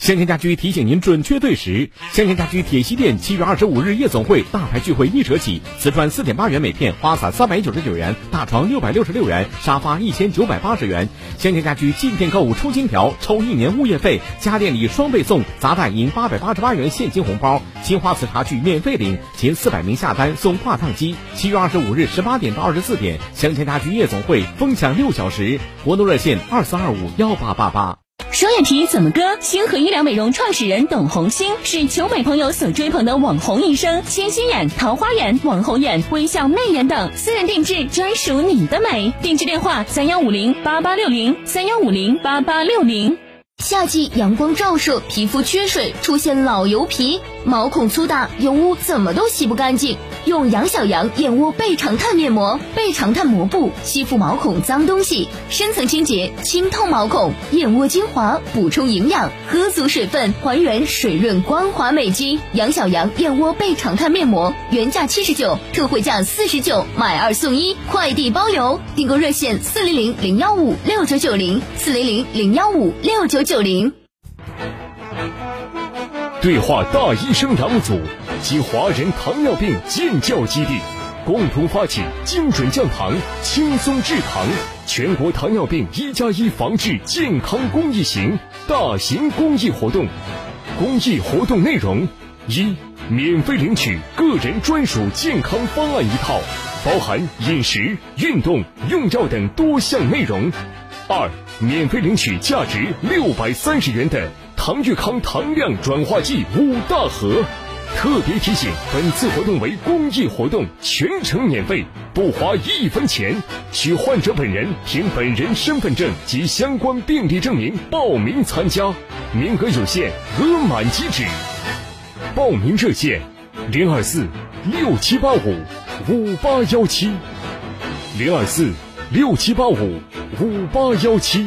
香香家居提醒您准确对时。香香家居铁西店七月二十五日夜总会大牌聚会一折起，瓷砖四点八元每片，花洒三百九十九元，大床六百六十六元，沙发一千九百八十元。香香家居进店购物抽金条，抽一年物业费，家电礼双倍送，砸蛋赢八百八十八元现金红包，青花瓷茶具免费领，前四百名下单送挂烫机。七月二十五日十八点到二十四点，香香家居夜总会疯抢六小时，活动热线二四二五幺八八八。双眼皮怎么割？星河医疗美容创始人董红星是求美朋友所追捧的网红医生，清新眼、桃花眼、网红眼、微笑媚眼等，私人定制，专属你的美。定制电话：三幺五零八八六零三幺五零八八六零。夏季阳光照射，皮肤缺水，出现老油皮，毛孔粗大，油污怎么都洗不干净。用杨小羊燕窝倍长炭面膜，倍长炭膜布吸附毛孔脏东西，深层清洁，清透毛孔。燕窝精华补充营养，喝足水分，还原水润光滑美肌。杨小羊燕窝倍长炭面膜原价七十九，特惠价四十九，买二送一，快递包邮。订购热线：四零零零幺五六九九零，四零零零幺五六九九零。对话大医生杨祖及华人糖尿病健教基地，共同发起精准降糖、轻松治糖全国糖尿病一加一防治健康公益行大型公益活动。公益活动内容：一、免费领取个人专属健康方案一套，包含饮食、运动、用药等多项内容；二、免费领取价值六百三十元的。唐玉康糖量转化剂五大盒，特别提醒：本次活动为公益活动，全程免费，不花一分钱。需患者本人凭本人身份证及相关病历证明报名参加，名额有限，额满即止。报名热线：零二四六七八五五八幺七，零二四六七八五五八幺七。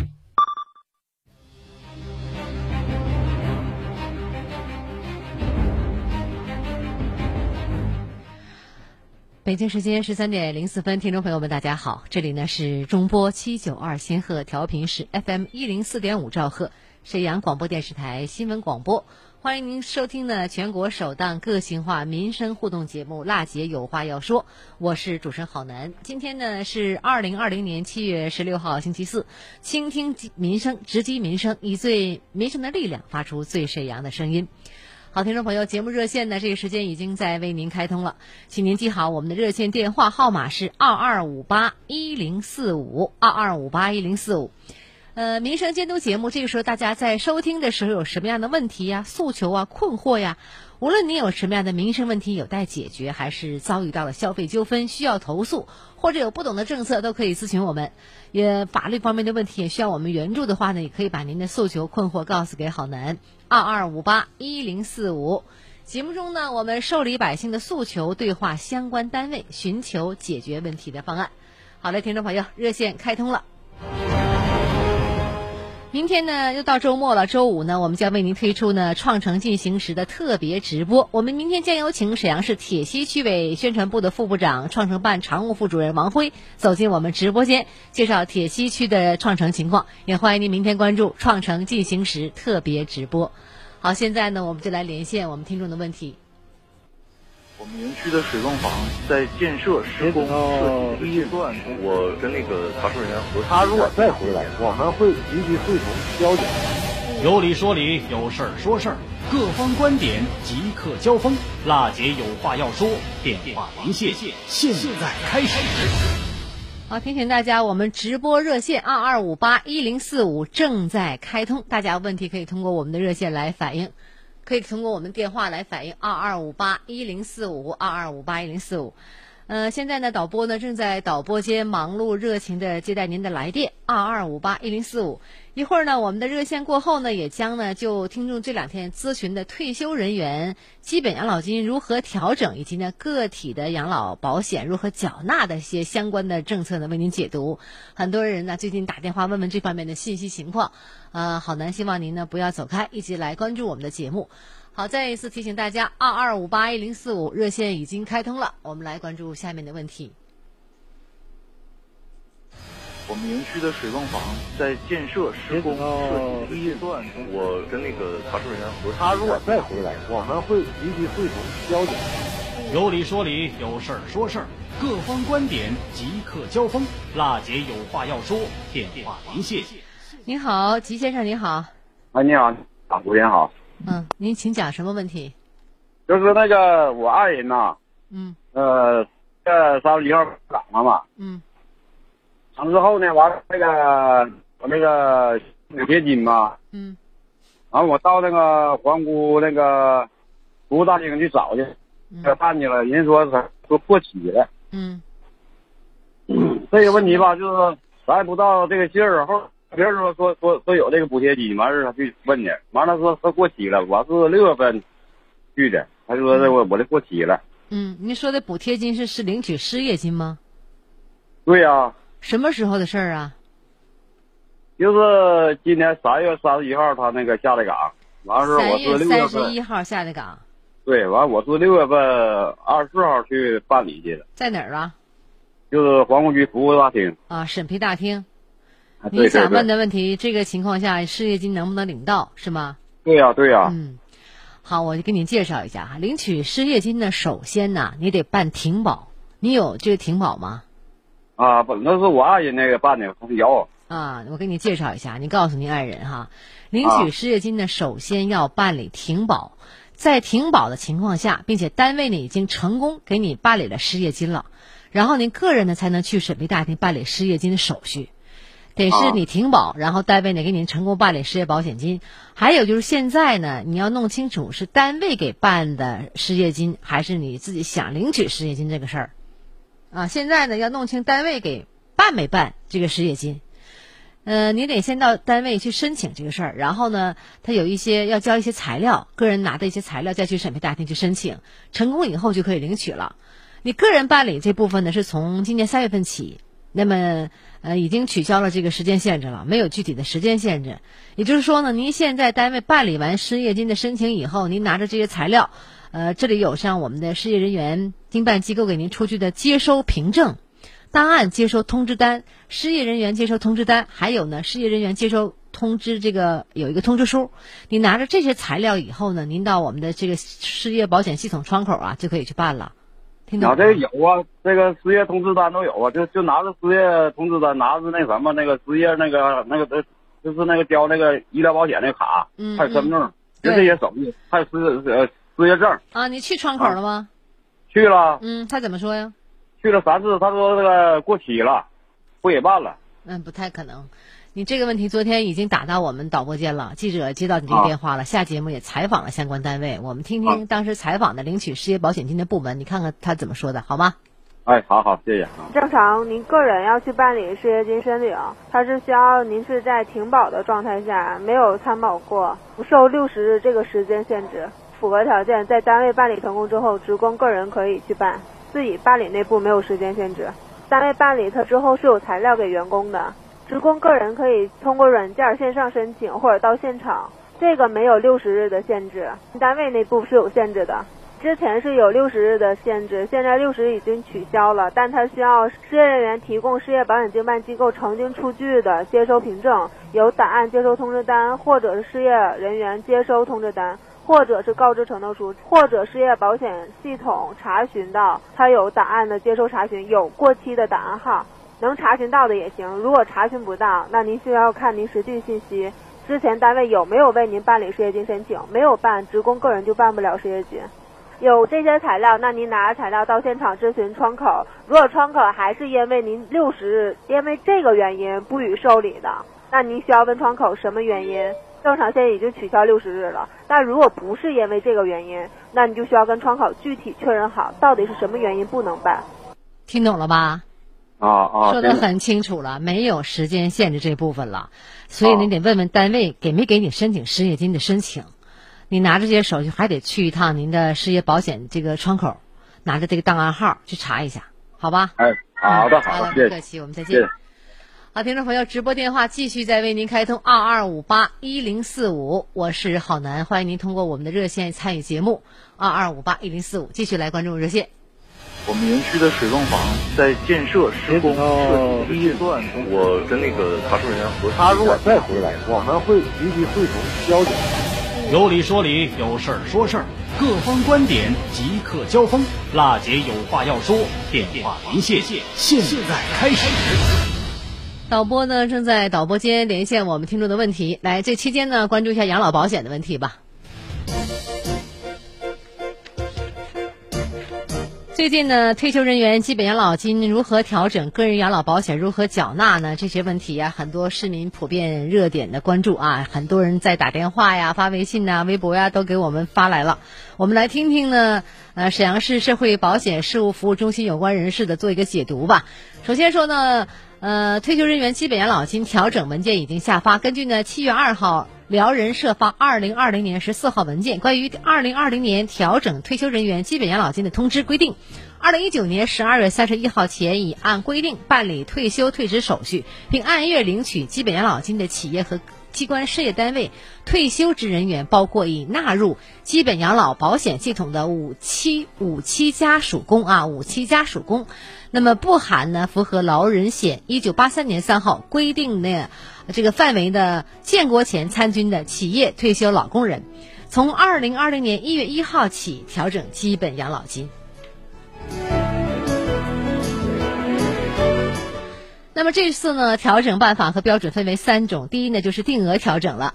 北京时间十三点零四分，听众朋友们，大家好，这里呢是中波七九二仙鹤调频是 FM 一零四点五兆赫，沈阳广播电视台新闻广播，欢迎您收听呢全国首档个性化民生互动节目《辣姐有话要说》，我是主持人郝楠。今天呢是二零二零年七月十六号星期四，倾听民生，直击民生，以最民生的力量发出最沈阳的声音。好，听众朋友，节目热线呢，这个时间已经在为您开通了，请您记好我们的热线电话号码是二二五八一零四五二二五八一零四五。呃，民生监督节目，这个时候大家在收听的时候有什么样的问题呀、诉求啊、困惑呀？无论您有什么样的民生问题有待解决，还是遭遇到了消费纠纷需要投诉，或者有不懂的政策，都可以咨询我们。也法律方面的问题也需要我们援助的话呢，也可以把您的诉求困惑告诉给郝楠二二五八一零四五。节目中呢，我们受理百姓的诉求，对话相关单位，寻求解决问题的方案。好的，听众朋友，热线开通了。明天呢，又到周末了。周五呢，我们将为您推出呢“创城进行时”的特别直播。我们明天将有请沈阳市铁西区委宣传部的副部长、创城办常务副主任王辉走进我们直播间，介绍铁西区的创城情况。也欢迎您明天关注“创城进行时”特别直播。好，现在呢，我们就来连线我们听众的问题。我们园区的水泵房在建设施工设计阶段，我跟那个查收人员核他如果再回来，我们会积极会同交警。有理说理，有事儿说事儿，各方观点即刻交锋。辣姐有话要说，电话连线，现在开始。好，提醒大家，我们直播热线二二五八一零四五正在开通，大家问题可以通过我们的热线来反映。可以通过我们电话来反映二二五八一零四五二二五八一零四五，呃，现在呢，导播呢正在导播间忙碌热情的接待您的来电二二五八一零四五。一会儿呢，我们的热线过后呢，也将呢就听众这两天咨询的退休人员基本养老金如何调整，以及呢个体的养老保险如何缴纳的一些相关的政策呢，为您解读。很多人呢最近打电话问问这方面的信息情况，呃，好难，希望您呢不要走开，一起来关注我们的节目。好，再一次提醒大家，二二五八一零四五热线已经开通了，我们来关注下面的问题。我们园区的水泵房在建设施工设计阶段，我跟那个查收人员核他如果再回来，我们会积极汇总交警。有理说理，有事儿说事儿，各方观点即刻交锋。辣姐有话要说，电话连线。您好，吉先生，您好。啊，你好，啊，吴先好。嗯，您请讲什么问题？就是那个我爱人呐，嗯，呃，这三十一号岗了嘛，嗯，完之后呢，完了那个我那个补贴金嘛，嗯，完我到那个皇姑那个服务大厅去找去，嗯。办去了，人说是说过期了，嗯，这个问题吧，就是咱也不知道这个信儿后。别人说说说说有这个补贴金，完事他去问去，完了说说过期了，我是六月份去的，他说这我我这过期了。嗯，您说的补贴金是是领取失业金吗？对呀、什么时候的事儿啊？就是今年三月三十一号他那个下的岗，完事我是六月三十，一号下的岗，对，完我是六月份二十四号去办理去的，在哪儿啊？就是皇姑区服务大厅。啊，审批大厅。你想问，的问题，这个情况下失业金能不能领到，是吗？对呀、对呀、嗯，好，我就给你介绍一下哈。领取失业金呢，首先呢，你得办停保。你有这个停保吗？啊，不，那是我爱人那个办的，有。啊，我给你介绍一下，你告诉您爱人哈，领啊取失业金呢，首先要办理停保，在停保的情况下，并且单位呢已经成功给你办理了失业金了，然后您个人呢才能去审批大厅办理失业金的手续。得是啊你停保，然后单位呢给您成功办理失业保险金。还有就是现在呢，你要弄清楚是单位给办的失业金，还是你自己想领取失业金这个事儿。啊，现在呢要弄清单位给办没办这个失业金。呃，你得先到单位去申请这个事儿，然后呢，他有一些要交一些材料，个人拿的一些材料再去审批大厅去申请，成功以后就可以领取了。你个人办理这部分呢，是从今年三月份起，那么呃已经取消了这个时间限制了，没有具体的时间限制。也就是说呢，您现在单位办理完失业金的申请以后，您拿着这些材料，呃，这里有像我们的失业人员经办机构给您出具的接收凭证。档案接收通知单，失业人员接收通知单，还有呢，失业人员接收通知这个有一个通知书。你拿着这些材料以后呢，您到我们的这个失业保险系统窗口啊，就可以去办了。听懂啊，这个有啊，这个失业通知单都有啊，就就拿着失业通知单，拿着那什么那个失业那个那个呃，就是那个交那个医疗保险那个卡，嗯还有身份证，就对这些手续，还有失呃失业证，啊，你去窗口了吗？去了嗯，他怎么说呀？去了三次，他说这个过期了，不给办了。嗯，不太可能。你这个问题昨天已经打到我们导播间了，记者接到你这个电话了，下节目也采访了相关单位，我们听听当时采访的领取失业保险金的部门，你看看他怎么说的，好吗？哎，好好，谢谢。正常，您个人要去办理失业金申领，它是需要您是在停保的状态下，没有参保过，不受六十日这个时间限制，符合条件，在单位办理成功之后，职工个人可以去办，自己办理内部没有时间限制。单位办理它之后是有材料给员工的，职工个人可以通过软件线上申请或者到现场，这个没有六十日的限制，单位内部是有限制的。之前是有六十日的限制，现在六十已经取消了，但它需要失业人员提供失业保险经办机构曾经出具的接收凭证，有档案接收通知单，或者是失业人员接收通知单，或者是告知承诺书，或者失业保险系统查询到它有档案的接收查询，有过期的档案号，能查询到的也行。如果查询不到，那您需要看您实际信息，之前单位有没有为您办理失业金申请，没有办，职工个人就办不了失业金。有这些材料，那您拿着材料到现场咨询窗口。如果窗口还是因为您六十日因为这个原因不予受理的，那您需要问窗口什么原因。正常现在已经取消六十日了，但如果不是因为这个原因，那你就需要跟窗口具体确认好到底是什么原因不能办。听懂了吧？啊啊，说的很清楚了，没有时间限制这部分了，所以你得问问单位给没给你申请失业金的申请。你拿着这些手续，还得去一趟您的失业保险这个窗口，拿着这个档案号去查一下，好吧？哎，好的，好的。不客气，我们再见。好，听众朋友，直播电话继续在为您开通二二五八一零四五，我是郝楠，欢迎您通过我们的热线参与节目二二五八一零四五，继续来关注热线。我们园区的水泵房在建设施工设计阶段，我跟那个查收人员核实。他如果再回来，我们会立即会同交警。有理说理，有事儿说事儿，各方观点即刻交锋。辣姐有话要说，电话连线，现在开始。导播呢正在导播间连线我们听众的问题，来，这期间呢关注一下养老保险的问题吧。最近呢，退休人员基本养老金如何调整？个人养老保险如何缴纳呢？这些问题呀，很多市民普遍热点的关注啊，很多人在打电话呀、发微信呐、微博呀，都给我们发来了。我们来听听呢，呃，沈阳市社会保险事务服务中心有关人士的做一个解读吧。首先说呢，呃，退休人员基本养老金调整文件已经下发，根据呢七月二号。辽人社发二零二零年十四号文件，关于二零二零年调整退休人员基本养老金的通知规定，二零一九年十二月三十一号前已按规定办理退休退职手续，并按月领取基本养老金的企业和机关事业单位退休职人员，包括已纳入基本养老保险系统的五七五七家属工啊，五七家属工，那么不含呢符合劳人险一九八三年三号规定的。这个范围的建国前参军的企业退休老工人，从二零二零年一月一号起调整基本养老金。那么这次呢，调整办法和标准分为三种。第一呢，就是定额调整了。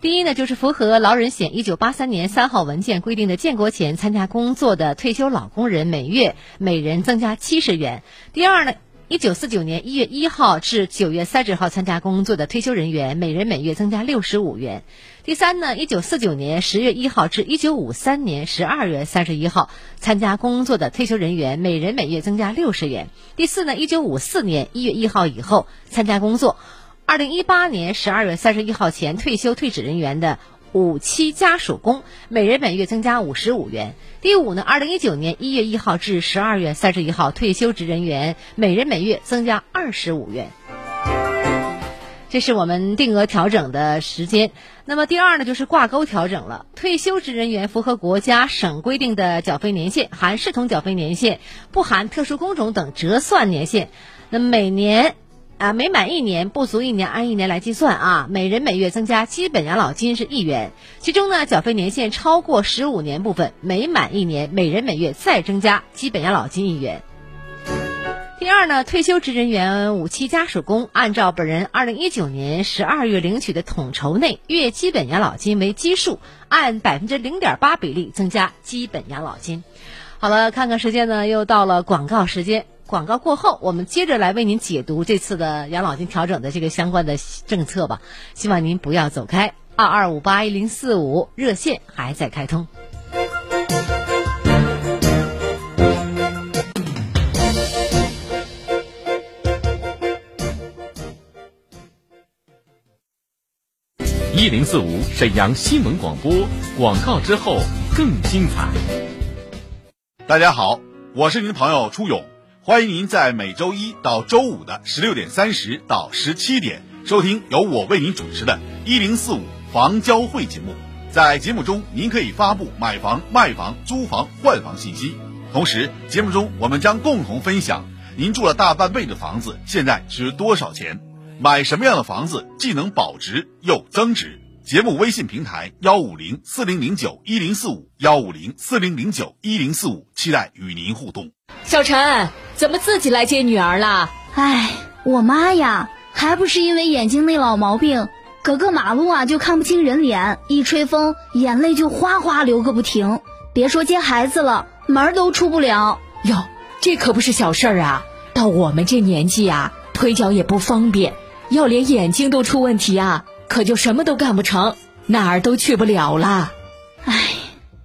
第一呢，就是符合劳人险一九八三年三号文件规定的建国前参加工作的退休老工人，每月每人增加七十元。第二呢。一九四九年一月一号至九月三十号参加工作的退休人员，每人每月增加六十五元。第三呢，一九四九年十月一号至一九五三年十二月三十一号参加工作的退休人员，每人每月增加六十元。第四呢，一九五四年一月一号以后参加工作，二零一八年十二月三十一号前退休退职人员的。五期家属工每人每月增加五十五元。第五呢，二零一九年一月一号至十二月三十一号退休职人员每人每月增加二十五元。这是我们定额调整的时间。那么第二呢，就是挂钩调整了。退休职人员符合国家省规定的缴费年限，含视同缴费年限，不含特殊工种等折算年限。那每年。啊，每满一年不足一年，按一年来计算啊。每人每月增加基本养老金是一元，其中呢，缴费年限超过十五年部分，每满一年，每人每月再增加基本养老金一元。第二呢，退休职人员五期家属工，按照本人二零一九年十二月领取的统筹内月基本养老金为基数，按百分之零点八比例增加基本养老金。好了，看看时间呢，又到了广告时间。广告过后，我们接着来为您解读这次的养老金调整的这个相关的政策吧。希望您不要走开，二二五八一零四五热线还在开通。一零四五沈阳新闻广播广告之后更精彩。大家好，我是您的朋友初勇，欢迎您在每周一到周五的十六点三十到十七点收听由我为您主持的“一零四五房交会”节目。在节目中，您可以发布买房、卖房、租房、换房信息。同时，节目中我们将共同分享您住了大半辈子的房子现在值多少钱。买什么样的房子既能保值又增值？节目微信平台幺五零四零零九一零四五幺五零四零零九一零四五，期待与您互动。小陈，怎么自己来接女儿了？哎，我妈呀，还不是因为眼睛那老毛病，隔个马路啊就看不清人脸，一吹风眼泪就哗哗流个不停。别说接孩子了，门都出不了。哟，这可不是小事儿啊！到我们这年纪啊，腿脚也不方便。要连眼睛都出问题啊，可就什么都干不成，哪儿都去不了了。唉，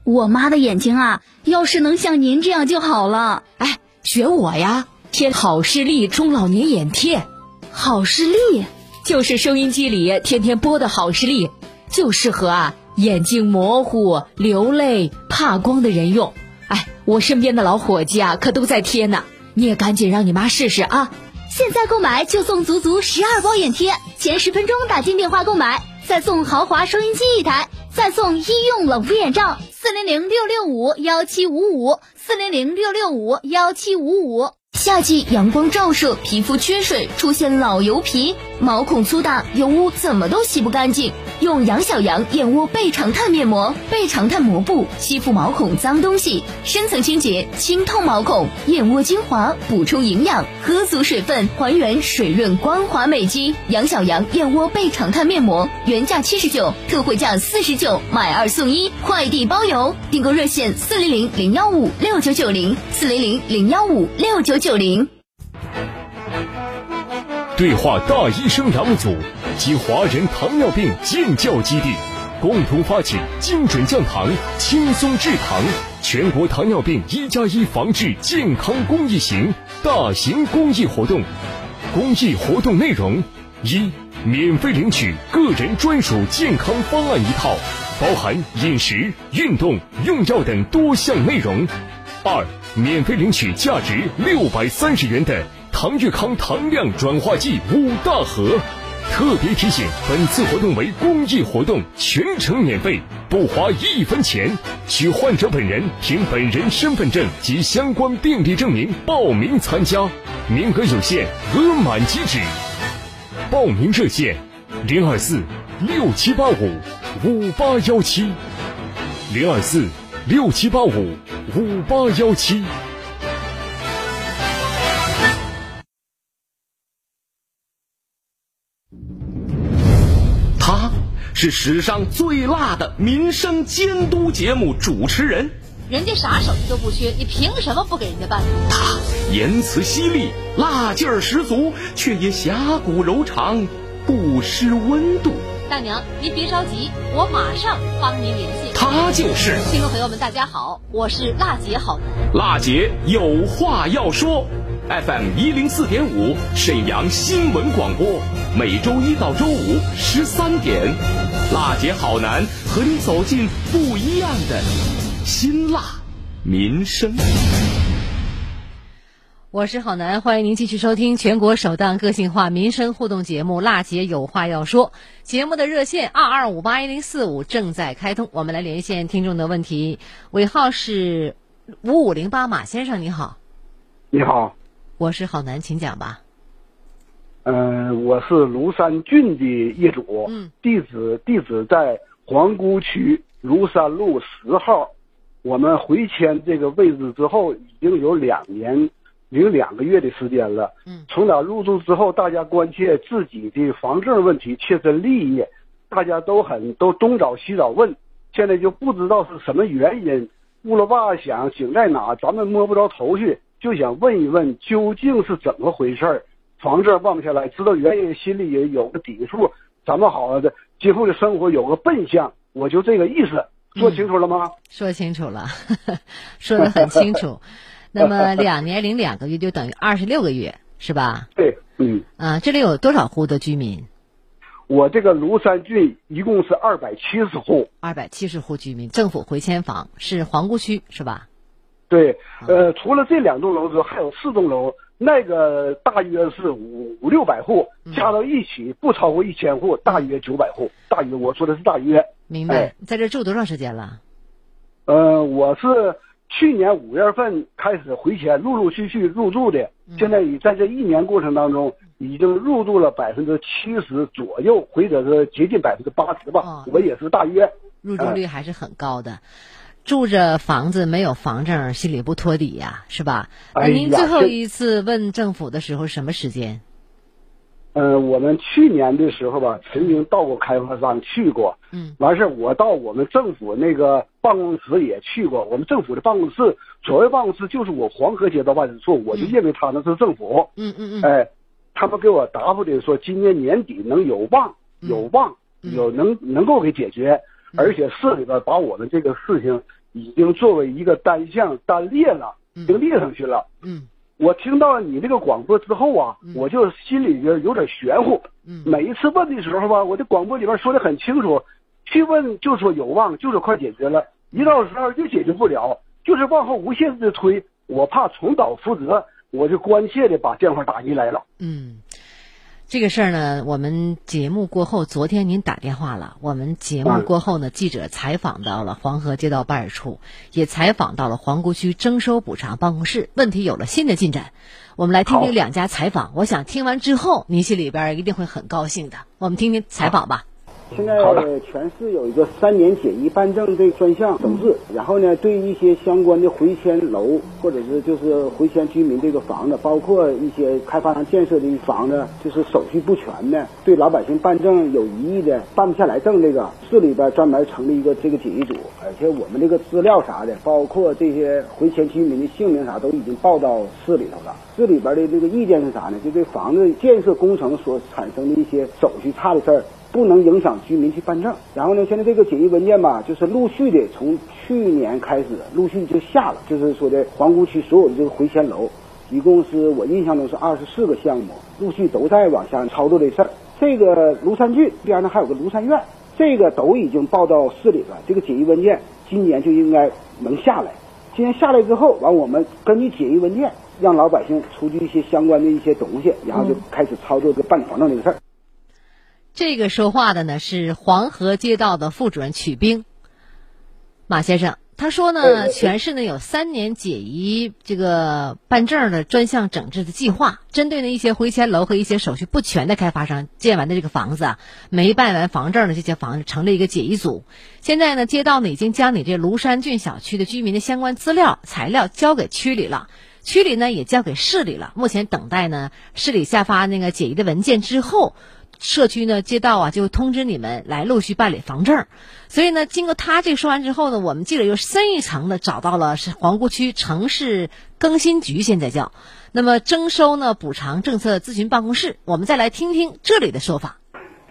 我妈的眼睛啊，要是能像您这样就好了。哎，学我呀，贴好视力中老年眼贴。好视力就是收音机里天天播的好视力，就适合啊眼睛模糊、流泪、怕光的人用。哎，我身边的老伙计啊，可都在贴呢。你也赶紧让你妈试试啊。现在购买就送足足十二包眼贴，前十分钟打进电话购买，再送豪华收音机一台，再送医用冷敷眼罩。四零零六六五幺七五五，四零零六六五幺七五五。夏季阳光照射，皮肤缺水，出现老油皮，毛孔粗大，油污怎么都洗不干净。用杨小羊燕窝倍长炭面膜，倍长炭膜布吸附毛孔脏东西，深层清洁，清透毛孔。燕窝精华补充营养，喝足水分，还原水润光滑美肌。杨小羊燕窝倍长炭面膜原价七十九，特惠价四十九，买二送一，快递包邮。订购热线：四零零零幺五六九九零，四零零零幺五六九九九零。对话大医生杨祖及华人糖尿病建教基地，共同发起精准降糖、轻松治糖全国糖尿病一加一防治健康公益行大型公益活动。公益活动内容：一、免费领取个人专属健康方案一套，包含饮食、运动、用药等多项内容；二、免费领取价值六百三十元的。唐玉康糖量转化剂五大盒，特别提醒：本次活动为公益活动，全程免费，不花一分钱。需患者本人凭本人身份证及相关病历证明报名参加，名额有限，额满即止。报名热线：零二四六七八五五八幺七，零二四六七八五五八幺七。他是史上最辣的民生监督节目主持人，人家啥手艺都不缺，你凭什么不给人家办？他言辞犀利，辣劲儿十足，却也侠骨柔肠，不失温度。大娘，您别着急，我马上帮您联系。他就是听众朋友们，大家好，我是辣姐好男。辣姐有话要说。FM 一零四点五，沈阳新闻广播，每周一到周五十三点，辣姐好男和你走进不一样的辛辣民生。我是郝楠，欢迎您继续收听全国首档个性化民生互动节目《辣姐有话要说》。节目的热线二二五八一零四五正在开通，我们来连线听众的问题。尾号是五五零八，马先生你好。你好。我是郝楠，请讲吧。嗯，我是庐山郡的业主，嗯，地址地址在皇姑区庐山路十号。我们回迁这个位置之后，已经有两年零两个月的时间了。嗯，从哪入住之后，大家关切自己的房证问题，切身利益，大家都很都东找西找问，现在就不知道是什么原因，乌了吧想井在哪，咱们摸不着头绪。就想问一问究竟是怎么回事儿，房证忘不下来，知道原因，心里也有个底数，咱们好的今后的生活有个奔向，我就这个意思，说清楚了吗？说清楚了，说的很清楚。那么两年零两个月就等于二十六个月，是吧？对，嗯。啊，这里有多少户的居民？我这个庐山郡一共是二百七十户，二百七十户居民，政府回迁房是皇姑区是吧？对，呃，除了这两栋楼之后，还有四栋楼，那个大约是五五六百户，加到一起不超过一千户，大约九百户，大约我说的是大约。明白，在这住多长时间了？呃，我是去年五月份开始回迁，陆陆续续入住的，现在已在这一年过程当中。已经入住了百分之七十左右，或者是接近百分之八十吧。我也是大约入住率还是很高的。住着房子没有房证，心里不托底呀，是吧？那您最后一次问政府的时候什么时间？呃，我们去年的时候吧，曾经到过开发商去过。嗯。完事儿，我到我们政府那个办公室也去过。我们政府的办公室，所谓办公室就是我黄河街道办事处，我就认为他那是政府。嗯嗯嗯。哎。他们给我答复的说，今年年底能有望，有望有能能够给解决，而且市里边把我们这个事情已经作为一个单项单列了，已经列上去了。嗯，我听到了你这个广播之后啊，我就心里边有点玄乎。嗯，每一次问的时候吧，我的广播里边说的很清楚，去问就说有望，就是快解决了，一到时候就解决不了，就是往后无限制的推，我怕重蹈覆辙。我就关切的把电话打进来了。嗯，这个事儿呢，我们节目过后，昨天您打电话了。我们节目过后呢，记者采访到了黄河街道办事处，也采访到了皇姑区征收补偿办公室。问题有了新的进展，我们来听听两家采访。我想听完之后，您心里边一定会很高兴的。我们听听采访吧。现在全市有一个三年简易办证这专项整治，然后呢，对一些相关的回迁楼或者是就是回迁居民这个房子，包括一些开发商建设的房子，就是手续不全的，对老百姓办证有疑义的，办不下来证，这个市里边专门成立一个这个简易组，而且我们这个资料啥的，包括这些回迁居民的姓名啥，都已经报到市里头了。市里边的这个意见是啥呢？就这房子建设工程所产生的一些手续差的事儿。不能影响居民去办证。然后呢，现在这个简易文件吧，就是陆续的从去年开始陆续就下了，就是说的皇姑区所有的这个回迁楼，一共是我印象中是二十四个项目，陆续都在往下操作这事儿。这个庐山郡边上还有个庐山院，这个都已经报到市里了。这个简易文件今年就应该能下来。今年下来之后，完我们根据简易文件，让老百姓出具一些相关的一些东西，然后就开始操作这办理房证这个事儿。这个说话的呢是黄河街道的副主任曲兵，马先生，他说呢，全市呢有三年解疑这个办证的专项整治的计划，针对呢一些回迁楼和一些手续不全的开发商建完的这个房子啊，没办完房证的这些房子成立一个解疑组。现在呢，街道呢已经将你这庐山郡小区的居民的相关资料材料交给区里了，区里呢也交给市里了，目前等待呢市里下发那个解疑的文件之后。社区呢，街道啊，就通知你们来陆续办理房证。所以呢，经过他这说完之后呢，我们记者又深一层的找到了是皇姑区城市更新局，现在叫，那么征收呢补偿政策咨询办公室。我们再来听听这里的说法。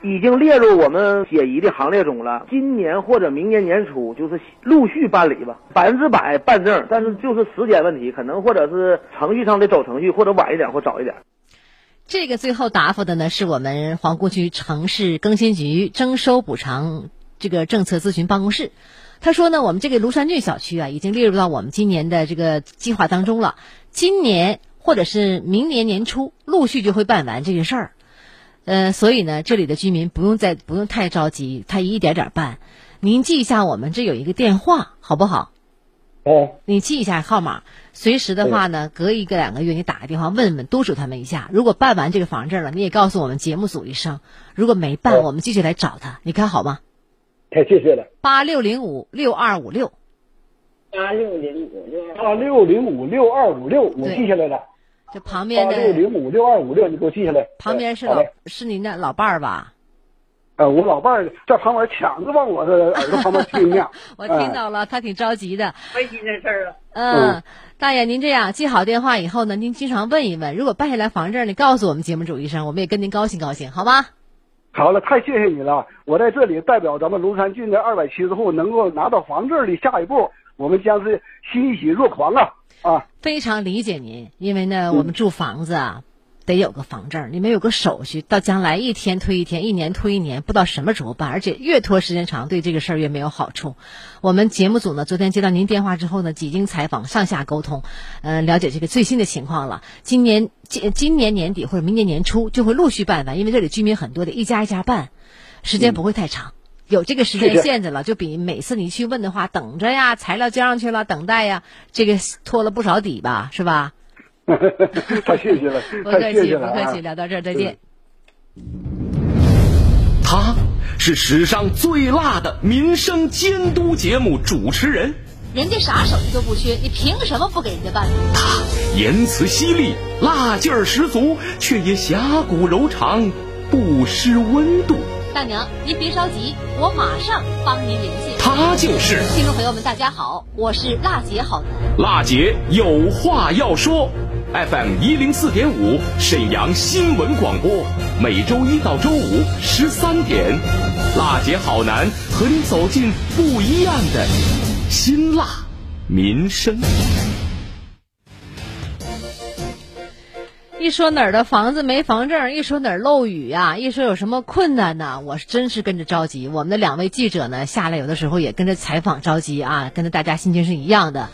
已经列入我们解疑的行列中了。今年或者明年年初就是陆续办理吧，百分之百办证，但是就是时间问题，可能或者是程序上的走程序，或者晚一点或早一点。这个最后答复的呢，是我们皇姑区城市更新局征收补偿这个政策咨询办公室。他说呢，我们这个庐山郡小区啊，已经列入到我们今年的这个计划当中了。今年或者是明年年初，陆续就会办完这个事儿。呃，所以呢，这里的居民不用再不用太着急，他一点点办。您记一下，我们这有一个电话，好不好？哦，你记一下号码，随时的话呢，隔一个两个月你打个电话问问，督促他们一下。如果办完这个房证了，你也告诉我们节目组一声。如果没办，我们继续来找他，你看好吗？太谢谢了。八六零五六二五六，八六零五六八六零五六二五六，我记下来了。这旁边的八六零五六二五六，你给我记下来。旁边是老是您的老伴儿吧？呃，我老伴儿在旁边抢着往我的耳朵旁边听呢。我听到了，他挺着急的。开心这事儿啊。嗯，大爷，您这样记好电话以后呢，您经常问一问，如果办下来房证，你告诉我们节目组一声，我们也跟您高兴高兴，好吗？好了，太谢谢你了！我在这里代表咱们龙山郡的二百七十户能够拿到房证的下一步，我们将是欣喜若狂啊！啊，非常理解您，因为呢，我们住房子啊。得有个房证，你们有个手续，到将来一天推一天，一年推一年，不知道什么时候办，而且越拖时间长，对这个事儿越没有好处。我们节目组呢，昨天接到您电话之后呢，几经采访，上下沟通，呃，了解这个最新的情况了。今年今今年年底或者明年年初就会陆续办完，因为这里居民很多的，一家一家办，时间不会太长，有这个时间限制了，就比每次你去问的话，等着呀，材料交上去了，等待呀，这个拖了不少底吧，是吧？太谢谢了，不客气，不客气，聊到这儿再见。他是史上最辣的民生监督节目主持人，人家啥手艺都不缺，你凭什么不给人家办？他言辞犀利，辣劲儿十足，却也侠骨柔肠，不失温度。大娘，您别着急，我马上帮您联系。他就是听众朋友们，大家好，我是辣姐好男。辣姐有话要说。FM 一零四点五，沈阳新闻广播，每周一到周五十三点，辣姐好男和你走进不一样的辛辣民生。一说哪儿的房子没房证，一说哪儿漏雨呀，一说有什么困难呢，我是真是跟着着急。我们的两位记者呢，下来有的时候也跟着采访着急啊，跟着大家心情是一样的。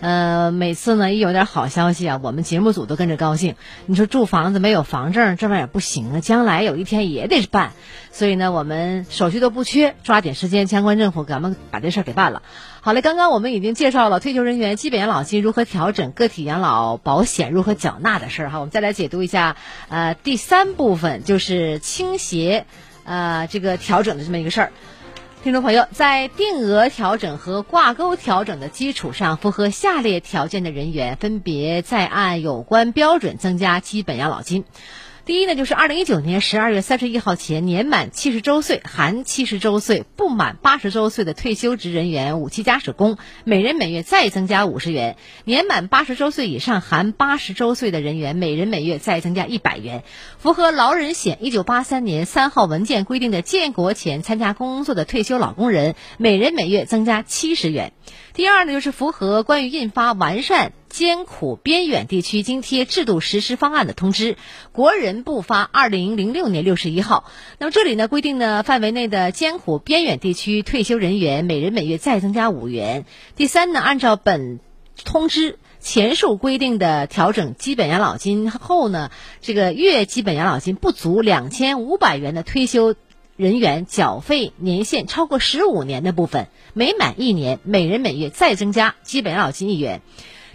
呃，每次呢一有点好消息啊，我们节目组都跟着高兴。你说住房子没有房证，这玩意儿不行啊，将来有一天也得办。所以呢，我们手续都不缺，抓紧时间，相关政府咱们把这事儿给办了。好嘞，刚刚我们已经介绍了退休人员基本养老金如何调整，个体养老保险如何缴纳的事儿哈。我们再来解读一下，呃，第三部分就是倾斜，呃，这个调整的这么一个事儿。听众朋友，在定额调整和挂钩调整的基础上，符合下列条件的人员，分别再按有关标准增加基本养老金。第一呢，就是二零一九年十二月三十一号前年满七十周岁（含七十周岁）不满八十周岁的退休职人员、五期家属工，每人每月再增加五十元；年满八十周岁以上（含八十周岁的人员），每人每月再增加一百元。符合劳人险一九八三年三号文件规定的建国前参加工作的退休老工人，每人每月增加七十元。第二呢，就是符合关于印发完善。艰苦边远地区津贴制度实施方案的通知，国人部发二零零六年六十一号。那么这里呢规定呢，范围内的艰苦边远地区退休人员每人每月再增加五元。第三呢，按照本通知前述规定的调整基本养老金后呢，这个月基本养老金不足两千五百元的退休人员缴费年限超过十五年的部分，每满一年每人每月再增加基本养老金一元。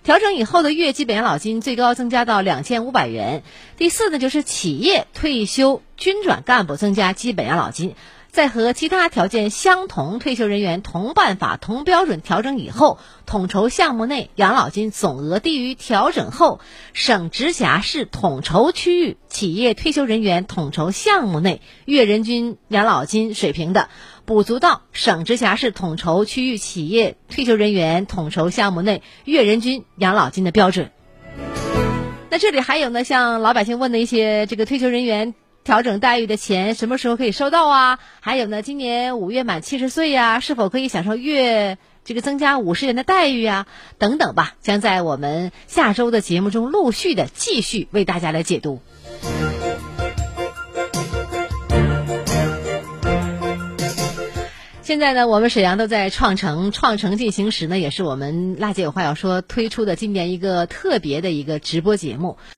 调整以后的月基本养老金最高增加到两千五百元。第四呢，就是企业退休军转干部增加基本养老金，在和其他条件相同退休人员同办法、同标准调整以后，统筹项目内养老金总额低于调整后省直辖市统筹区域企业退休人员统筹项目内月人均养老金水平的。补足到省直辖市统筹区域企业退休人员统筹项目内月人均养老金的标准。那这里还有呢，像老百姓问的一些这个退休人员调整待遇的钱什么时候可以收到啊？还有呢，今年五月满七十岁呀，是否可以享受月这个增加五十元的待遇啊？等等吧，将在我们下周的节目中陆续的继续为大家来解读。现在呢，我们沈阳都在创城，创城进行时呢，也是我们辣姐有话要说推出的今年一个特别的一个直播节目。